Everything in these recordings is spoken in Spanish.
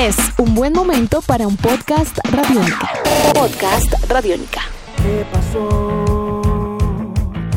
Es un buen momento para un podcast radiónica. Podcast radiónica. ¿Qué pasó?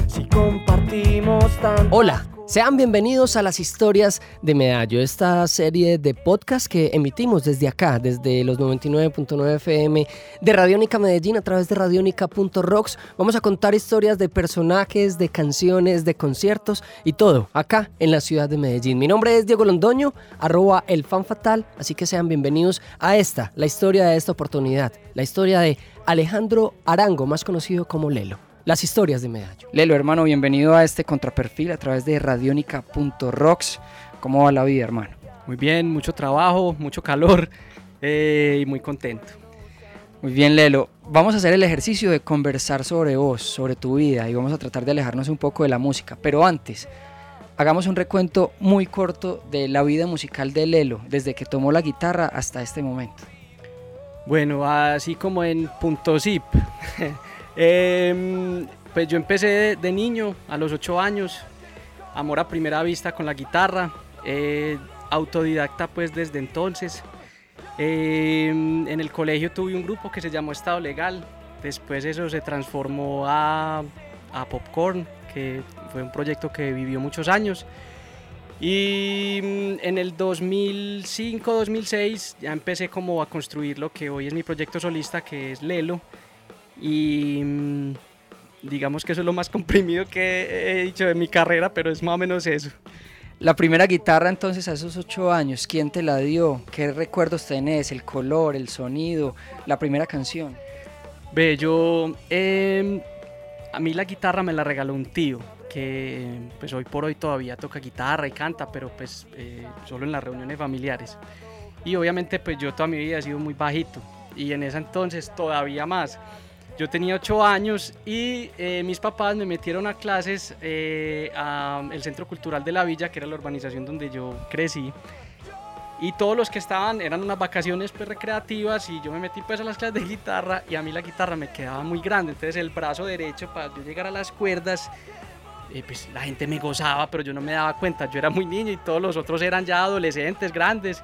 Si compartimos tanto. Hola, sean bienvenidos a las historias de Medallo, esta serie de podcast que emitimos desde acá, desde los 99.9 FM de Radiónica Medellín a través de radionica.rocks. Vamos a contar historias de personajes, de canciones, de conciertos y todo acá en la ciudad de Medellín. Mi nombre es Diego Londoño, arroba el fan fatal, así que sean bienvenidos a esta, la historia de esta oportunidad, la historia de Alejandro Arango, más conocido como Lelo las historias de Medallo. Lelo, hermano, bienvenido a este contraperfil a través de radionica.rocks. ¿Cómo va la vida, hermano? Muy bien, mucho trabajo, mucho calor eh, y muy contento. Muy bien, Lelo. Vamos a hacer el ejercicio de conversar sobre vos, sobre tu vida y vamos a tratar de alejarnos un poco de la música. Pero antes, hagamos un recuento muy corto de la vida musical de Lelo, desde que tomó la guitarra hasta este momento. Bueno, así como en punto zip. Eh, pues yo empecé de, niño, a los 8 años, amor a primera vista con la guitarra, eh, autodidacta pues desde entonces. Eh, en el colegio tuve un grupo que se llamó Estado Legal, después eso se transformó a, a Popcorn, que fue un proyecto que vivió muchos años. Y mm, en el 2005-2006 ya empecé como a construir lo que hoy es mi proyecto solista, que es Lelo y mm, digamos que eso es lo más comprimido que he dicho de mi carrera, pero es más o menos eso. La primera guitarra entonces a esos ocho años, ¿quién te la dio? ¿Qué recuerdos tenés? ¿El color, el sonido, la primera canción? Ve, yo, eh, a mí la guitarra me la regaló un tío, que pues hoy por hoy todavía toca guitarra y canta, pero pues eh, solo en las reuniones familiares. Y obviamente pues yo toda mi vida he sido muy bajito y en ese entonces todavía más. Yo tenía 8 años y eh, mis papás me metieron a clases eh, al Centro Cultural de la Villa, que era la urbanización donde yo crecí. Y todos los que estaban eran unas vacaciones pues, recreativas y yo me metí pues a las clases de guitarra y a mí la guitarra me quedaba muy grande. Entonces el brazo derecho para yo llegar a las cuerdas, eh, pues la gente me gozaba, pero yo no me daba cuenta. Yo era muy niño y todos los otros eran ya adolescentes, grandes.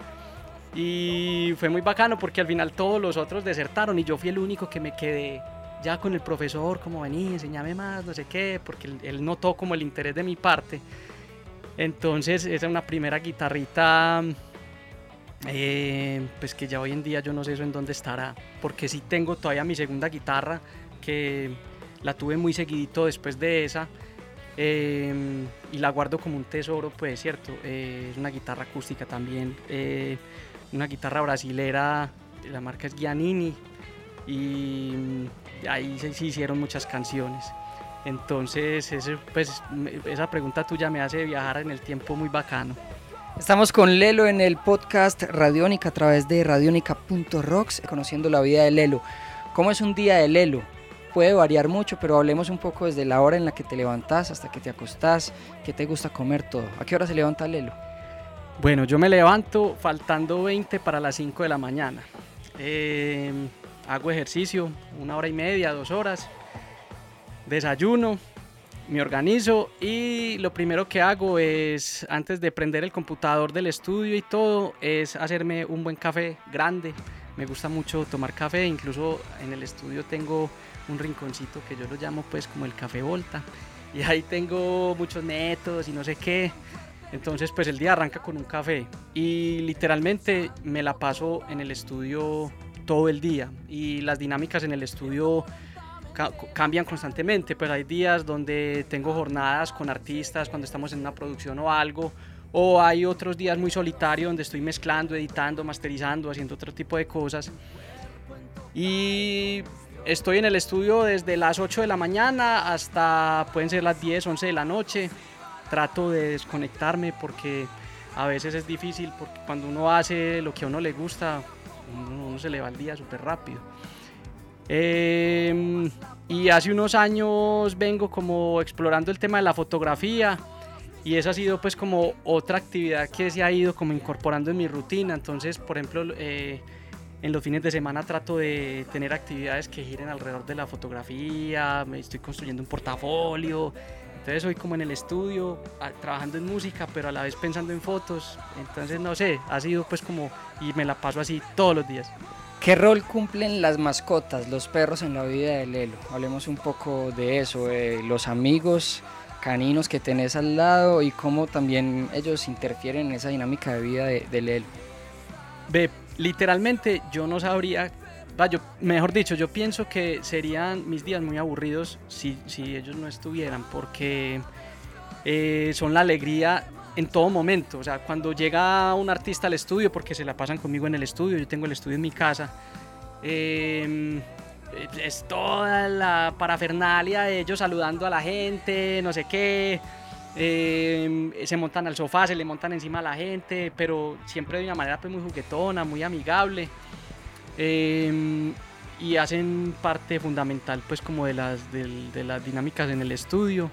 Y fue muy bacano porque al final todos los otros desertaron y yo fui el único que me quedé ya con el profesor, como vení, enséñame más, no sé qué, porque él, notó como el interés de mi parte. Entonces, esa es una primera guitarrita, eh, pues que ya hoy en día yo no sé eso en dónde estará, porque sí tengo todavía mi segunda guitarra, que la tuve muy seguidito después de esa, eh, y la guardo como un tesoro, pues, ¿cierto? Eh, es una guitarra acústica también, eh, una guitarra brasilera, la marca es Giannini, y ahí se, se hicieron muchas canciones. Entonces, ese, pues, esa pregunta tuya me hace viajar en el tiempo muy bacano. Estamos con Lelo en el podcast Radiónica a través de radionica.rocks, conociendo la vida de Lelo. ¿Cómo es un día de Lelo? Puede variar mucho, pero hablemos un poco desde la hora en la que te levantás hasta que te acostás, qué te gusta comer todo. ¿A qué hora se levanta Lelo? Bueno, yo me levanto faltando 20 para las 5 de la mañana. Eh, hago ejercicio, una hora y media, dos horas, desayuno, me organizo y lo primero que hago es, antes de prender el computador del estudio y todo, es hacerme un buen café grande. Me gusta mucho tomar café, incluso en el estudio tengo un rinconcito que yo lo llamo pues como el café volta y ahí tengo muchos métodos y no sé qué. Entonces pues el día arranca con un café y literalmente me la paso en el estudio todo el día y las dinámicas en el estudio ca cambian constantemente, pero hay días donde tengo jornadas con artistas cuando estamos en una producción o algo, o hay otros días muy solitarios donde estoy mezclando, editando, masterizando, haciendo otro tipo de cosas. Y estoy en el estudio desde las 8 de la mañana hasta pueden ser las 10, 11 de la noche. Trato de desconectarme porque a veces es difícil porque cuando uno hace lo que a uno le gusta, uno, se le va el día súper rápido. Eh, y hace unos años vengo como explorando el tema de la fotografía y esa ha sido pues como otra actividad que se ha ido como incorporando en mi rutina. Entonces, por ejemplo, eh, en los fines de semana trato de tener actividades que giren alrededor de la fotografía, me estoy construyendo un portafolio, entonces hoy como en el estudio, a- trabajando en música, pero a la vez pensando en fotos. Entonces, no sé, ha sido pues como, y me la paso así todos los días. ¿Qué rol cumplen las mascotas, los perros en la vida de Lelo? Hablemos un poco de eso, de los amigos caninos que tenés al lado y cómo también ellos interfieren en esa dinámica de vida de, de Lelo. Ve, literalmente yo no sabría, yo- mejor dicho, yo pienso que serían mis días muy aburridos si, si ellos no estuvieran, porque eh, son la alegría en todo momento. O sea, cuando llega un artista al estudio, porque se la pasan conmigo en el estudio, yo tengo el estudio en mi casa, eh, es toda la parafernalia de ellos saludando a la gente, no sé qué. eh, se montan al sofá, se le montan encima a la gente, pero siempre de una manera pues, muy juguetona, muy amigable. Eh, y hacen parte fundamental pues como de las, del- de las dinámicas en el estudio.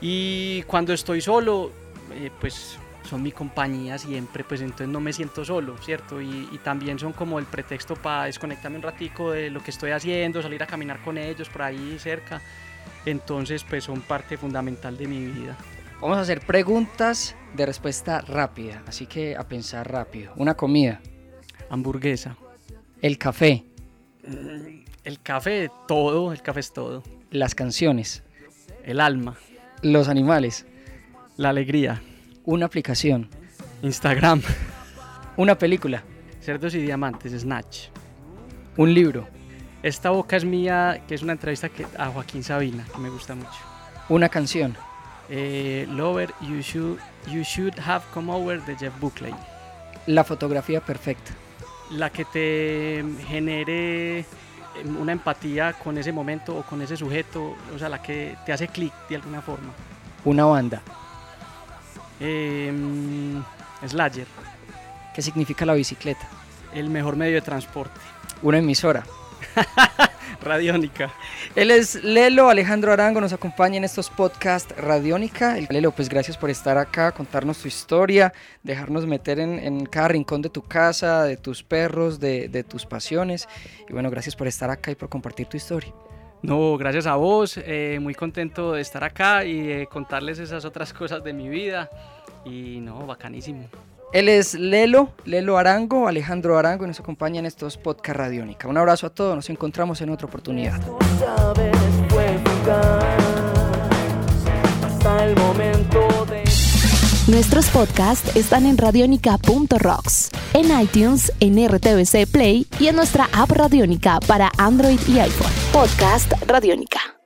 Y cuando estoy solo, eh, pues son mi compañía siempre, pues entonces no me siento solo, ¿cierto? Y, y también son como el pretexto para desconectarme un ratico de lo que estoy haciendo, salir a caminar con ellos por ahí cerca. Entonces, pues son parte fundamental de mi vida. Vamos a hacer preguntas de respuesta rápida, así que a pensar rápido. Una comida, Hamburguesa. El café, El café, todo, el café es todo. las canciones, El alma, los animales, la alegría. una aplicación, Instagram, una película, cerdos y diamantes, Snatch. un libro, Esta boca es mía, que es una entrevista que, a Joaquín Sabina, que me gusta mucho. una canción, Eh, Lover, you should, you should have come over de Jeff Buckley. la fotografía perfecta, La que te genere em, una empatía con ese momento o con ese sujeto, o sea, la que te hace clic de alguna forma. una banda. Em, Slayer, ¿Qué significa la bicicleta? el mejor medio de transporte. Una emisora. Radiónica. Él es Lelo Alejandro Arango, nos acompaña en estos podcasts Radiónica. El- Lelo, pues gracias por estar acá, contarnos tu historia, dejarnos meter en, en cada rincón de tu casa, de tus perros, de, de tus pasiones. Y bueno, gracias por estar acá y por compartir tu historia. No, gracias a vos, eh, muy contento de estar acá y de contarles esas otras cosas de mi vida. Y no, bacanísimo. Él es Lelo, Lelo Arango, Alejandro Arango, y nos acompaña en estos podcasts Radiónica. Un abrazo a todos, nos encontramos en otra oportunidad. Tú sabes, fue fugaz hasta el momento de Nuestros podcasts están en radionica.rocks, en iTunes, en RTVC Play y en nuestra app Radionica para Android y iPhone. Podcast Radionica.